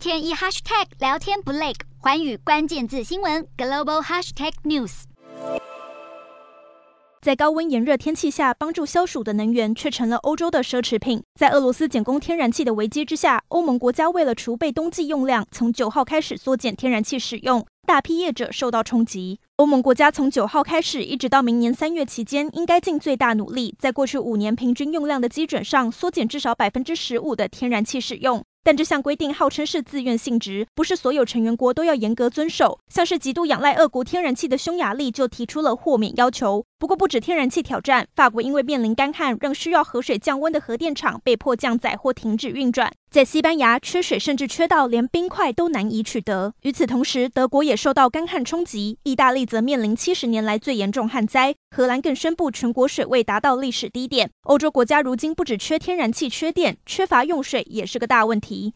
天一 hashtag 聊天不累，寰宇关键字新闻 global hashtag news。在高温炎热天气下，帮助消暑的能源却成了欧洲的奢侈品。在俄罗斯减供天然气的危机之下，欧盟国家为了储备冬季用量，从九号开始缩减天然气使用，大批业者受到冲击。欧盟国家从九号开始，一直到明年三月期间，应该尽最大努力，在过去五年平均用量的基准上，缩减至少百分之十五的天然气使用。但这项规定号称是自愿性质，不是所有成员国都要严格遵守。像是极度仰赖俄国天然气的匈牙利就提出了豁免要求。不过，不止天然气挑战，法国因为面临干旱，仍需要河水降温的核电厂被迫降载或停止运转。在西班牙，缺水甚至缺到连冰块都难以取得。与此同时，德国也受到干旱冲击，意大利则面临七十年来最严重旱灾，荷兰更宣布全国水位达到历史低点。欧洲国家如今不只缺天然气、缺电，缺乏用水也是个大问题。